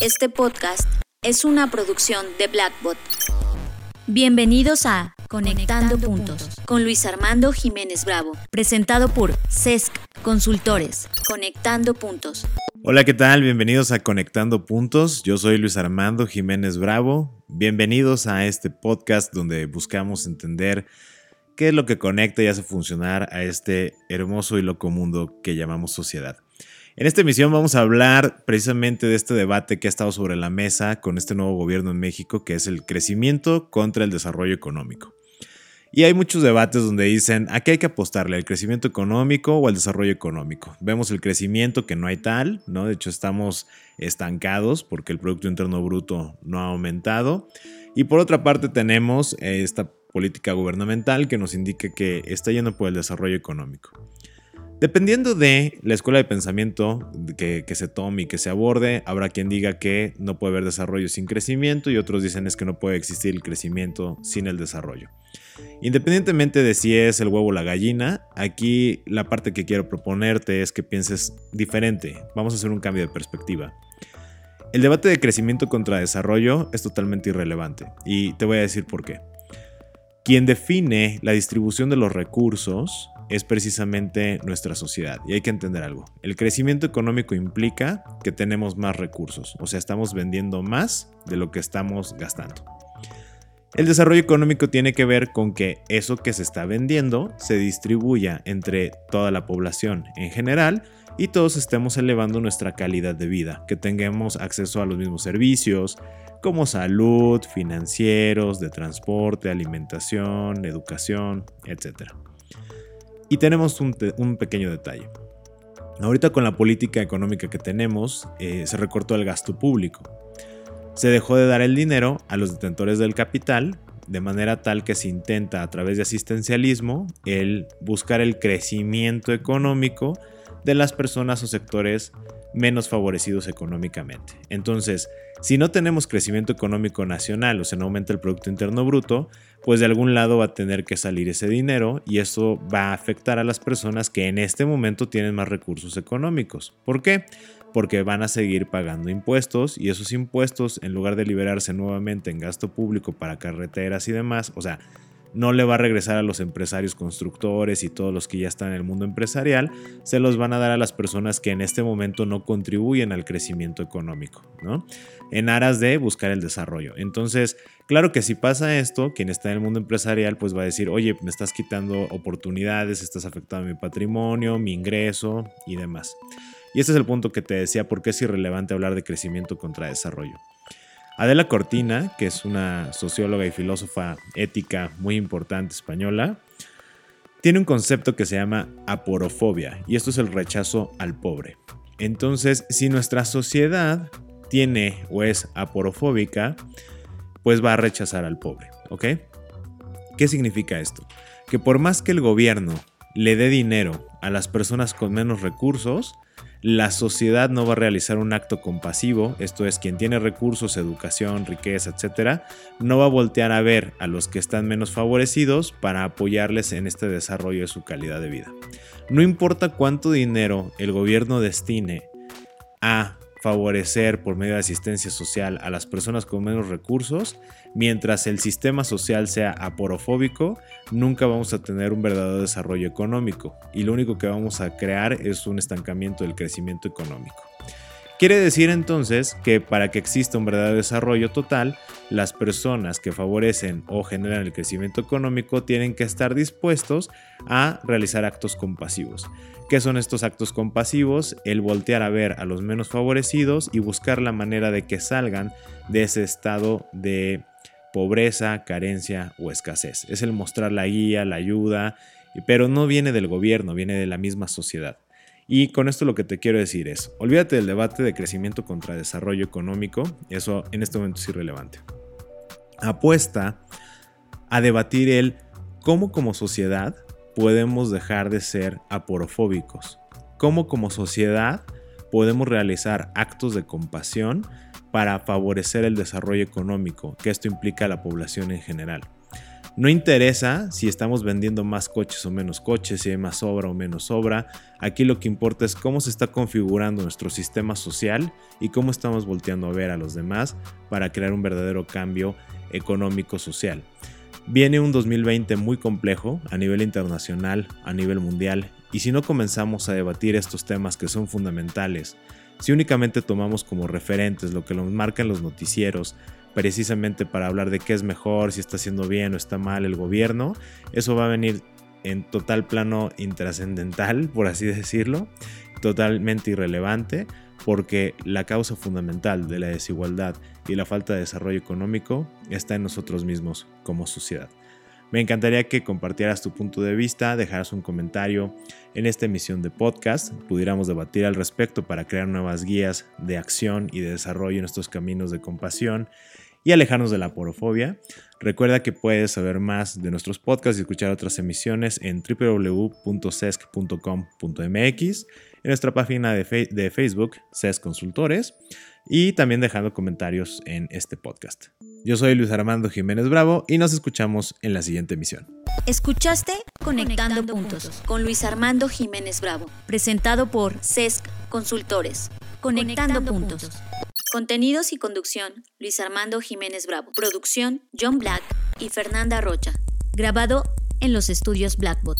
Este podcast es una producción de Blackbot. Bienvenidos a Conectando, puntos, con Luis Armando Jiménez Bravo, presentado por CESC Consultores. Conectando Puntos. Hola, ¿qué tal? Bienvenidos a Conectando Puntos. Yo soy Luis Armando Jiménez Bravo. Bienvenidos a este podcast donde buscamos entender qué es lo que conecta y hace funcionar a este hermoso y loco mundo que llamamos sociedad. En esta emisión vamos a hablar precisamente de este debate que ha estado sobre la mesa con este nuevo gobierno en México, que es el crecimiento contra el desarrollo económico. Y hay muchos debates donde dicen, ¿a qué hay que apostarle? ¿Al crecimiento económico o al desarrollo económico? Vemos el crecimiento que no hay tal, ¿no? De hecho estamos estancados porque el Producto Interno Bruto no ha aumentado. Y por otra parte tenemos eh, esta política gubernamental que nos indica que está yendo por el desarrollo económico. Dependiendo de la escuela de pensamiento que, se tome y que se aborde, habrá quien diga que no puede haber desarrollo sin crecimiento y otros dicen es que no puede existir el crecimiento sin el desarrollo. Independientemente de si es el huevo o la gallina, aquí la parte que quiero proponerte es que pienses diferente. Vamos a hacer un cambio de perspectiva. El debate de crecimiento contra desarrollo es totalmente irrelevante y te voy a decir por qué. Quien define la distribución de los recursos es precisamente nuestra sociedad. Y hay que entender algo. El crecimiento económico implica que tenemos más recursos, o sea, estamos vendiendo más de lo que estamos gastando. El desarrollo económico tiene que ver con que eso que se está vendiendo se distribuya entre toda la población en general y todos estemos elevando nuestra calidad de vida, que tengamos acceso a los mismos servicios como salud, financieros, de transporte, alimentación, educación, etc. Y tenemos un, pequeño detalle. Ahorita con la política económica que tenemos, eh, se recortó el gasto público. Se dejó de dar el dinero a los detentores del capital, de manera tal que se intenta a través de asistencialismo el buscar el crecimiento económico de las personas o sectores menos favorecidos económicamente. Entonces, si no tenemos crecimiento económico nacional o se no aumenta el Producto Interno Bruto, pues de algún lado va a tener que salir ese dinero y eso va a afectar a las personas que en este momento tienen más recursos económicos. ¿Por qué? Porque van a seguir pagando impuestos y esos impuestos, en lugar de liberarse nuevamente en gasto público para carreteras y demás, o sea, no le va a regresar a los empresarios constructores y todos los que ya están en el mundo empresarial, se los van a dar a las personas que en este momento no contribuyen al crecimiento económico, ¿no? En aras de buscar el desarrollo. Entonces, claro que si pasa esto, quien está en el mundo empresarial pues va a decir, oye, me estás quitando oportunidades, estás afectando mi patrimonio, mi ingreso y demás. Y este es el punto que te decía, porque es irrelevante hablar de crecimiento contra desarrollo. Adela Cortina, que es una socióloga y filósofa ética muy importante española, tiene un concepto que se llama aporofobia y esto es el rechazo al pobre. Entonces, si nuestra sociedad tiene o es aporofóbica, pues va a rechazar al pobre, ¿ok? ¿Qué significa esto? Que por más que el gobierno le dé dinero a las personas con menos recursos, la sociedad no va a realizar un acto compasivo, esto es, quien tiene recursos, educación, riqueza, etcétera, no va a voltear a ver a los que están menos favorecidos para apoyarles en este desarrollo de su calidad de vida. No importa cuánto dinero el gobierno destine a favorecer por medio de asistencia social a las personas con menos recursos, mientras el sistema social sea aporofóbico, nunca vamos a tener un verdadero desarrollo económico y lo único que vamos a crear es un estancamiento del crecimiento económico. Quiere decir entonces que para que exista un verdadero desarrollo total, las personas que favorecen o generan el crecimiento económico tienen que estar dispuestos a realizar actos compasivos. ¿Qué son estos actos compasivos? El voltear a ver a los menos favorecidos y buscar la manera de que salgan de ese estado de pobreza, carencia o escasez. Es el mostrar la guía, la ayuda, pero no viene del gobierno, viene de la misma sociedad. Y con esto lo que te quiero decir es, olvídate del debate de crecimiento contra desarrollo económico, eso en este momento es irrelevante. Apuesta a debatir el cómo como sociedad podemos dejar de ser aporofóbicos, cómo como sociedad podemos realizar actos de compasión para favorecer el desarrollo económico, que esto implica a la población en general. No interesa si estamos vendiendo más coches o menos coches, si hay más obra o menos obra. Aquí lo que importa es cómo se está configurando nuestro sistema social y cómo estamos volteando a ver a los demás para crear un verdadero cambio económico-social. Viene un 2020 muy complejo a nivel internacional, a nivel mundial, y si no comenzamos a debatir estos temas que son fundamentales, si únicamente tomamos como referentes lo que nos marcan los noticieros, precisamente para hablar de qué es mejor, si está haciendo bien o está mal el gobierno, eso va a venir en total plano intrascendental, por así decirlo, totalmente irrelevante, porque la causa fundamental de la desigualdad y la falta de desarrollo económico está en nosotros mismos como sociedad. Me encantaría que compartieras tu punto de vista, dejaras un comentario en esta emisión de podcast, pudiéramos debatir al respecto para crear nuevas guías de acción y de desarrollo en estos caminos de compasión y alejarnos de la porofobia. Recuerda que puedes saber más de nuestros podcasts y escuchar otras emisiones en www.sesc.com.mx, en nuestra página de, de Facebook, CESC Consultores, y también dejando comentarios en este podcast. Yo soy Luis Armando Jiménez Bravo y nos escuchamos en la siguiente emisión. Escuchaste Conectando, puntos, con Luis Armando Jiménez Bravo, presentado por CESC Consultores. Conectando, puntos. Contenidos y conducción, Luis Armando Jiménez Bravo. Producción, John Black y Fernanda Rocha. Grabado en los estudios Blackbot.